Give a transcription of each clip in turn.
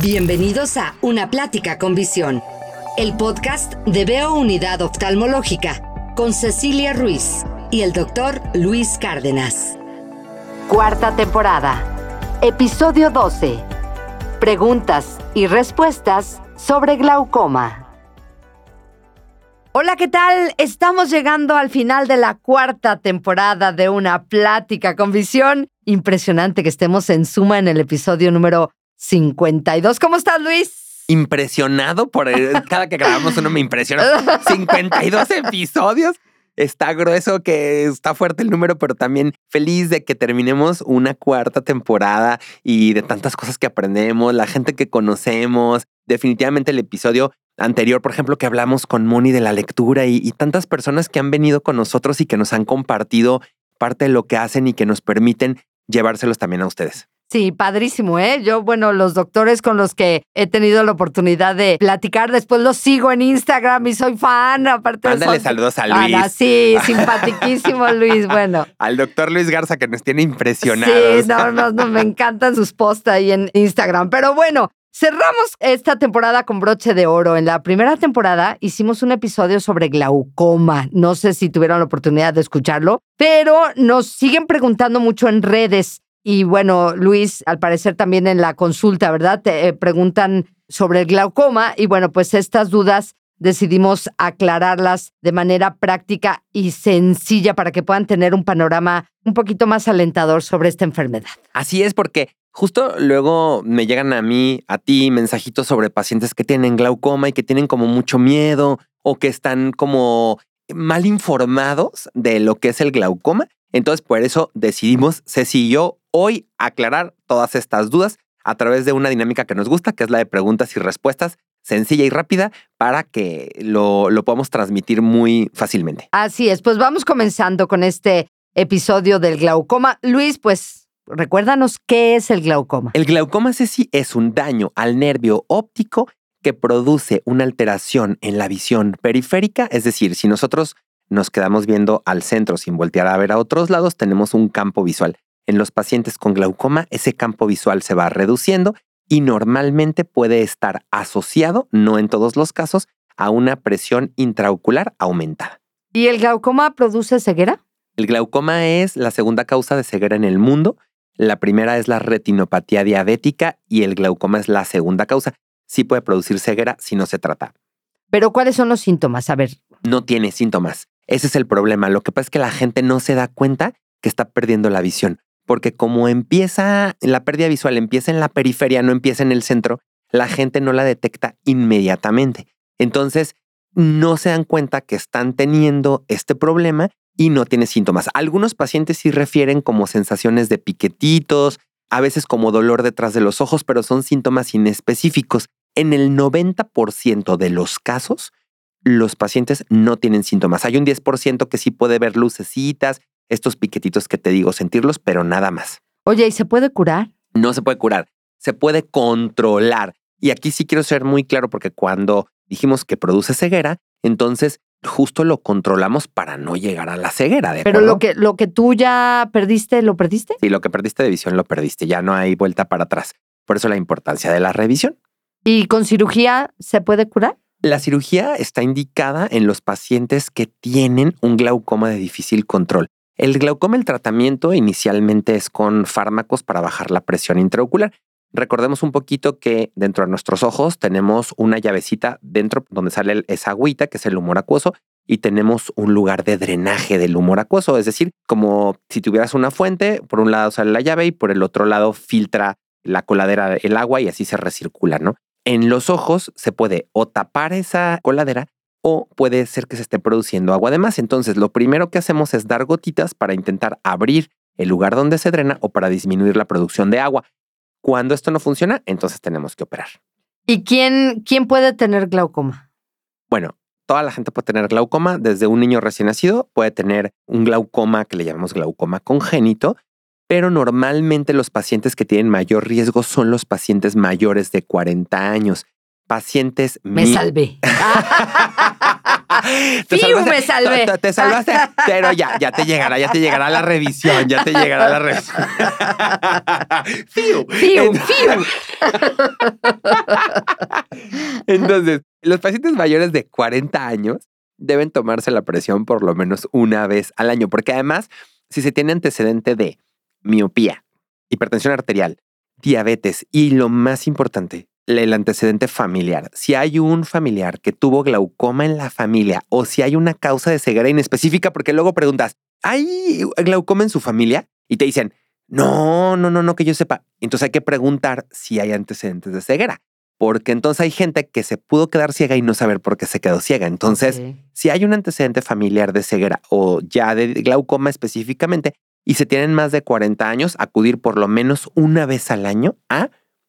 Bienvenidos a Una Plática con Visión, el podcast de Veo Unidad Oftalmológica con Cecilia Ruiz y el doctor Luis Cárdenas. Cuarta temporada, episodio 12. Preguntas y respuestas sobre glaucoma. Hola, ¿qué tal? Estamos llegando al final de la cuarta temporada de Una Plática con Visión. Impresionante que estemos en suma en el episodio número 52. ¿Cómo estás, Luis? Impresionado por cada que grabamos uno me impresiona. 52 episodios. Está grueso, que está fuerte el número, pero también feliz de que terminemos una cuarta temporada y de tantas cosas que aprendemos, la gente que conocemos. Definitivamente el episodio anterior, por ejemplo, que hablamos con Moni de la lectura y, y tantas personas que han venido con nosotros y que nos han compartido parte de lo que hacen y que nos permiten llevárselos también a ustedes. Sí, padrísimo, ¿eh? Yo, bueno, los doctores con los que he tenido la oportunidad de platicar, después los sigo en Instagram y soy fan, aparte Mándale saludos a Luis. Ana, sí, simpatiquísimo Luis, bueno. Al doctor Luis Garza que nos tiene impresionados. Sí, no, no, no, me encantan sus posts ahí en Instagram. Pero bueno, Cerramos esta temporada con broche de oro. En la primera temporada hicimos un episodio sobre glaucoma. No sé si tuvieron la oportunidad de escucharlo, pero nos siguen preguntando mucho en redes. Y bueno, Luis, al parecer también en la consulta, ¿verdad? Te eh, preguntan sobre el glaucoma y bueno, pues estas dudas decidimos aclararlas de manera práctica y sencilla para que puedan tener un panorama un poquito más alentador sobre esta enfermedad. Así es, porque Justo luego me llegan a mí, a ti, mensajitos sobre pacientes que tienen glaucoma y que tienen como mucho miedo o que están como mal informados de lo que es el glaucoma. Entonces, por eso decidimos, Ceci y yo, hoy aclarar todas estas dudas a través de una dinámica que nos gusta, que es la de preguntas y respuestas sencilla y rápida para que lo, lo podamos transmitir muy fácilmente. Así es, pues vamos comenzando con este episodio del glaucoma. Luis, pues recuérdanos qué es el glaucoma. El glaucoma, Ceci, es un daño al nervio óptico que produce una alteración en la visión periférica, es decir, si nosotros nos quedamos viendo al centro sin voltear a ver a otros lados, tenemos un campo visual. En los pacientes con glaucoma, ese campo visual se va reduciendo y normalmente puede estar asociado, no en todos los casos, a una presión intraocular aumentada. ¿Y el glaucoma produce ceguera? El glaucoma es la segunda causa de ceguera en el mundo la primera es la retinopatía diabética y el glaucoma es la segunda causa. Sí puede producir ceguera si no se trata. Pero ¿cuáles son los síntomas? A ver. No tiene síntomas. Ese es el problema. Lo que pasa es que la gente no se da cuenta que está perdiendo la visión. Porque como empieza, la pérdida visual empieza en la periferia, no empieza en el centro, la gente no la detecta inmediatamente. Entonces, no se dan cuenta que están teniendo este problema y no tiene síntomas. Algunos pacientes sí refieren como sensaciones de piquetitos, a veces como dolor detrás de los ojos, pero son síntomas inespecíficos. En el 90% de los casos, los pacientes no tienen síntomas. Hay un 10% que sí puede ver lucecitas, estos piquetitos que te digo, sentirlos, pero nada más. Oye, ¿y se puede curar? No se puede curar, se puede controlar. Y aquí sí quiero ser muy claro porque cuando dijimos que produce ceguera, entonces justo lo controlamos para no llegar a la ceguera. ¿de Pero lo que, lo que tú ya perdiste, ¿lo perdiste? Sí, lo que perdiste de visión lo perdiste. Ya no hay vuelta para atrás. Por eso la importancia de la revisión. ¿Y con cirugía se puede curar? La cirugía está indicada en los pacientes que tienen un glaucoma de difícil control. El glaucoma, el tratamiento inicialmente es con fármacos para bajar la presión intraocular. Recordemos un poquito que dentro de nuestros ojos tenemos una llavecita dentro donde sale esa agüita, que es el humor acuoso, y tenemos un lugar de drenaje del humor acuoso, es decir, como si tuvieras una fuente, por un lado sale la llave y por el otro lado filtra la coladera el agua y así se recircula, ¿no? En los ojos se puede o tapar esa coladera o puede ser que se esté produciendo agua de más. Entonces, lo primero que hacemos es dar gotitas para intentar abrir el lugar donde se drena o para disminuir la producción de agua. Cuando esto no funciona, entonces tenemos que operar. ¿Y quién, quién puede tener glaucoma? Bueno, toda la gente puede tener glaucoma. Desde un niño recién nacido puede tener un glaucoma que le llamamos glaucoma congénito, pero normalmente los pacientes que tienen mayor riesgo son los pacientes mayores de 40 años. Pacientes... Me salvé. Te me salvé. Te, te, salvaste, pero ya, ya te llegará, ya te llegará la revisión, ya te llegará la revisión. fiu, fiu, fiu. Entonces, los pacientes mayores de 40 años deben tomarse la presión por lo menos una vez al año, porque además, si se tiene antecedente de miopía, hipertensión arterial, diabetes y lo más importante, el antecedente familiar. Si hay un familiar que tuvo glaucoma en la familia o si hay una causa de ceguera inespecífica, porque luego preguntas, ¿hay glaucoma en su familia? Y te dicen, no, no, no, no, que yo sepa. Entonces hay que preguntar si hay antecedentes de ceguera, porque entonces hay gente que se pudo quedar ciega y no saber por qué se quedó ciega. Entonces, si hay un antecedente familiar de ceguera o ya de glaucoma específicamente, y se tienen más de 40 años, acudir por lo menos una vez al año a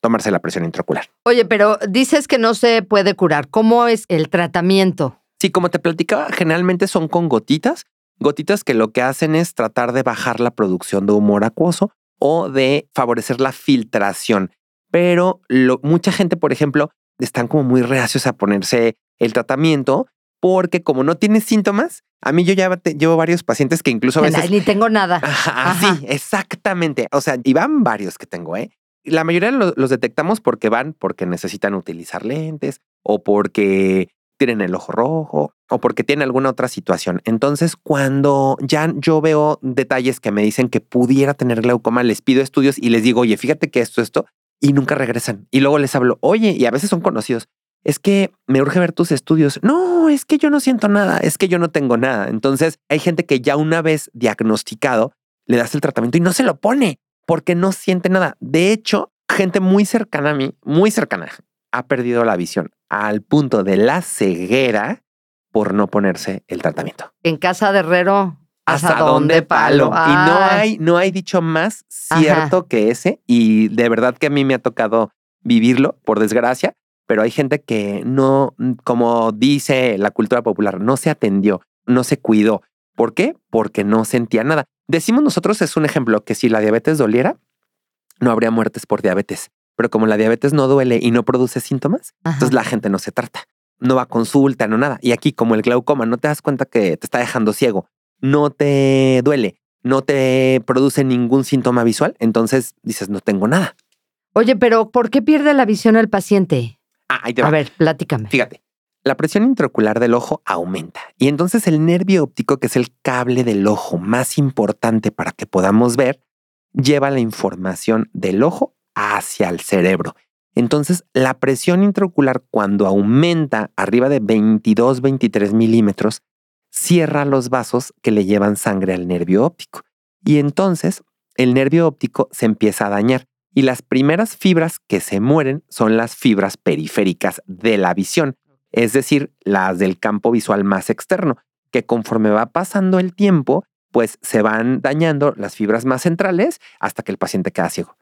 tomarse la presión intraocular. Oye, pero dices que no se puede curar. ¿Cómo es el tratamiento? Sí, como te platicaba, generalmente son con gotitas, gotitas que lo que hacen es tratar de bajar la producción de humor acuoso o de favorecer la filtración. Pero mucha gente, por ejemplo, están como muy reacios a ponerse el tratamiento porque como no tiene síntomas, a mí yo ya llevo varios pacientes que incluso a veces... Ni tengo nada. Sí, exactamente. O sea, y van varios que tengo, ¿eh? La mayoría los, los detectamos porque van porque necesitan utilizar lentes o porque tienen el ojo rojo o porque tienen alguna otra situación. Entonces, cuando ya yo veo detalles que me dicen que pudiera tener glaucoma, les pido estudios y les digo, oye, fíjate que esto, esto, y nunca regresan. Y luego les hablo, oye, y a veces son conocidos, es que me urge ver tus estudios. No, es que yo no siento nada, es que yo no tengo nada. Entonces hay gente que ya una vez diagnosticado le das el tratamiento y no se lo pone porque no siente nada. De hecho, gente muy cercana a mí, muy cercana, ha perdido la visión al punto de la ceguera por no ponerse el tratamiento. En casa de Herrero, hasta, dónde palo. Y no hay, no hay dicho más cierto que ese. Y de verdad que a mí me ha tocado vivirlo, por desgracia, pero hay gente que no, mm, como dice la cultura popular, no se atendió, no se cuidó. ¿Por qué? Porque no sentía nada. Decimos nosotros, es un ejemplo, que si la diabetes doliera, no habría muertes por diabetes. Pero como la diabetes no duele y no produce síntomas, entonces la gente no se trata. No va a consulta, no nada. Y aquí, como el glaucoma, no te das cuenta que te está dejando ciego, no te duele, no te produce ningún síntoma visual, entonces dices, no tengo nada. Oye, pero ¿por qué pierde la visión el paciente? Ah, A ver, platícame. Fíjate, la presión intraocular del ojo aumenta y entonces el nervio óptico, que es el cable del ojo más importante para que podamos ver, lleva la información del ojo hacia el cerebro. Entonces, la presión intraocular cuando aumenta arriba de 22, 23 milímetros, cierra los vasos que le llevan sangre al nervio óptico. Y entonces, el nervio óptico se empieza a dañar y las primeras fibras que se mueren son las fibras periféricas de la visión, es decir, las del campo visual más externo, que conforme va pasando el tiempo, pues se van dañando las fibras más centrales hasta que el paciente queda ciego.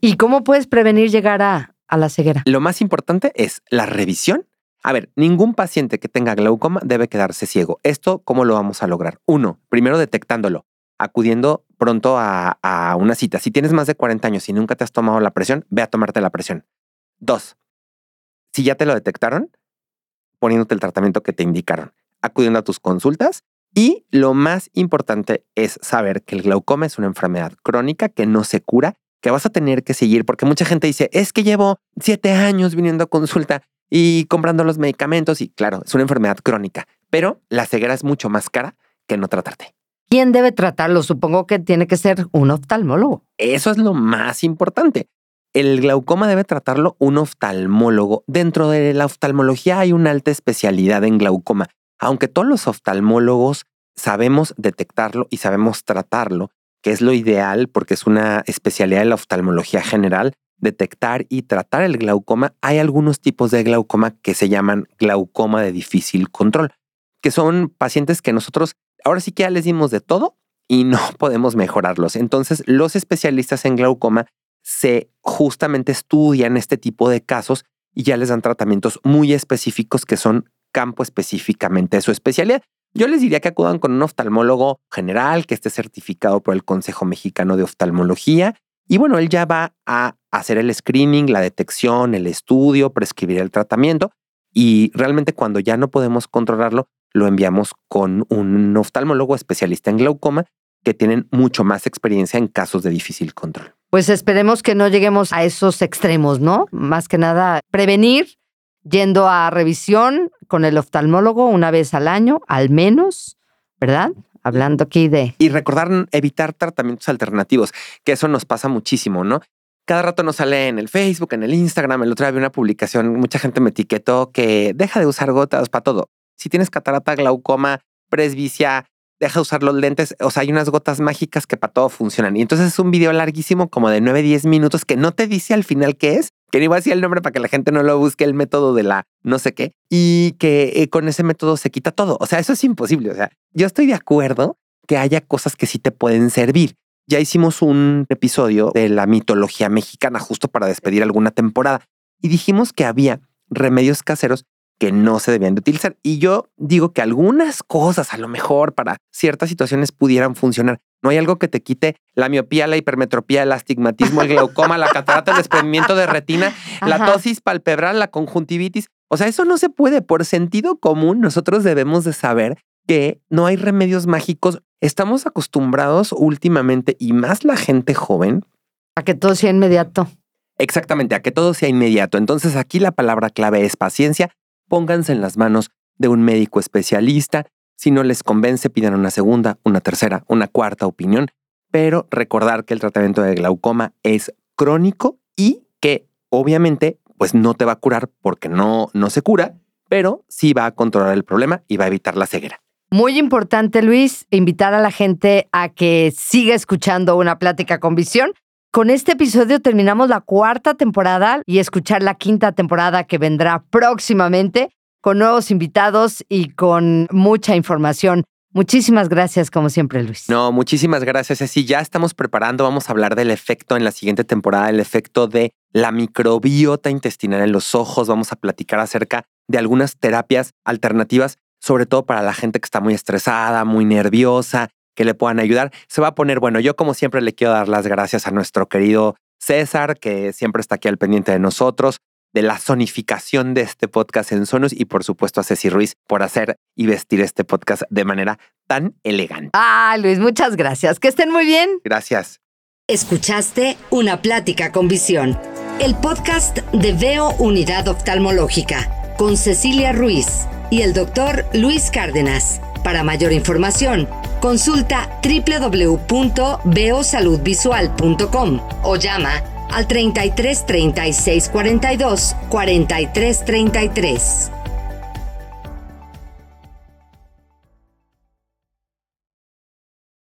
¿y cómo puedes prevenir llegar a, a la ceguera? Lo más importante es la revisión. A ver, ningún paciente que tenga glaucoma debe quedarse ciego. ¿Esto cómo lo vamos a lograr? Uno, primero detectándolo acudiendo pronto a, una cita. Si tienes más de 40 años y nunca te has tomado la presión, ve a tomarte la presión. Dos, si ya te lo detectaron, poniéndote el tratamiento que te indicaron, acudiendo a tus consultas. Y lo más importante es saber que el glaucoma es una enfermedad crónica que no se cura, que vas a tener que seguir, porque mucha gente dice, es que llevo siete años viniendo a consulta y comprando los medicamentos y claro, es una enfermedad crónica, pero la ceguera es mucho más cara que no tratarte. ¿Quién debe tratarlo? Supongo que tiene que ser un oftalmólogo. Eso es lo más importante. El glaucoma debe tratarlo un oftalmólogo. Dentro de la oftalmología hay una alta especialidad en glaucoma. Aunque todos los oftalmólogos sabemos detectarlo y sabemos tratarlo, que es lo ideal porque es una especialidad de la oftalmología general, detectar y tratar el glaucoma, hay algunos tipos de glaucoma que se llaman glaucoma de difícil control, que son pacientes que nosotros ahora sí que ya les dimos de todo y no podemos mejorarlos. Entonces, los especialistas en glaucoma se justamente estudian este tipo de casos y ya les dan tratamientos muy específicos que son campo específicamente de su especialidad. Yo les diría que acudan con un oftalmólogo general que esté certificado por el Consejo Mexicano de Oftalmología y bueno, él ya va a hacer el screening, la detección, el estudio, prescribir el tratamiento y realmente cuando ya no podemos controlarlo, lo enviamos con un oftalmólogo especialista en glaucoma que tienen mucho más experiencia en casos de difícil control. Pues esperemos que no lleguemos a esos extremos, ¿no? Más que nada, prevenir yendo a revisión con el oftalmólogo una vez al año, al menos, ¿verdad? Hablando aquí de... Y recordar evitar tratamientos alternativos, que eso nos pasa muchísimo, ¿no? Cada rato nos sale en el Facebook, en el Instagram, el otro día vi una publicación, mucha gente me etiquetó que deja de usar gotas para todo. Si tienes catarata, glaucoma, presbicia, deja de usar los lentes. O sea, hay unas gotas mágicas que para todo funcionan. Y entonces es un video larguísimo, como de 9, 10 minutos, que no te dice al final qué es, que ni voy a decir el nombre para que la gente no lo busque, el método de la no sé qué, y que eh, con ese método se quita todo. O sea, eso es imposible. O sea, yo estoy de acuerdo que haya cosas que sí te pueden servir. Ya hicimos un episodio de la mitología mexicana justo para despedir alguna temporada y dijimos que había remedios caseros que no se debían de utilizar. Y yo digo que algunas cosas a lo mejor para ciertas situaciones pudieran funcionar. No hay algo que te quite la miopía, la hipermetropía, el astigmatismo, el glaucoma, la catarata, el desprendimiento de retina, la tosis palpebral, la conjuntivitis. O sea, eso no se puede. Por sentido común, nosotros debemos de saber que no hay remedios mágicos. Estamos acostumbrados últimamente, y más la gente joven, a que todo sea inmediato. Exactamente, a que todo sea inmediato. Entonces aquí la palabra clave es paciencia, pónganse en las manos de un médico especialista. Si no les convence, pidan una segunda, una tercera, una cuarta opinión. Pero recordar que el tratamiento de glaucoma es crónico y que obviamente pues no te va a curar porque no, no se cura, pero sí va a controlar el problema y va a evitar la ceguera. Muy importante, Luis, invitar a la gente a que siga escuchando una plática con visión. Con este episodio terminamos la cuarta temporada y escuchar la quinta temporada que vendrá próximamente con nuevos invitados y con mucha información. Muchísimas gracias, como siempre, Luis. No, muchísimas gracias. Así ya estamos preparando. Vamos a hablar del efecto en la siguiente temporada, el efecto de la microbiota intestinal en los ojos. Vamos a platicar acerca de algunas terapias alternativas, sobre todo para la gente que está muy estresada, muy nerviosa, que le puedan ayudar. Se va a poner, bueno, yo como siempre le quiero dar las gracias a nuestro querido César, que siempre está aquí al pendiente de nosotros, de la sonificación de este podcast en Sonos y por supuesto a Ceci Ruiz por hacer y vestir este podcast de manera tan elegante. Ah, Luis, muchas gracias. Que estén muy bien. Gracias. Escuchaste Una Plática con Visión, el podcast de Veo Unidad Oftalmológica con Cecilia Ruiz y el doctor Luis Cárdenas. Para mayor información, consulta www.beosaludvisual.com o llama al 33 36 42 43 33.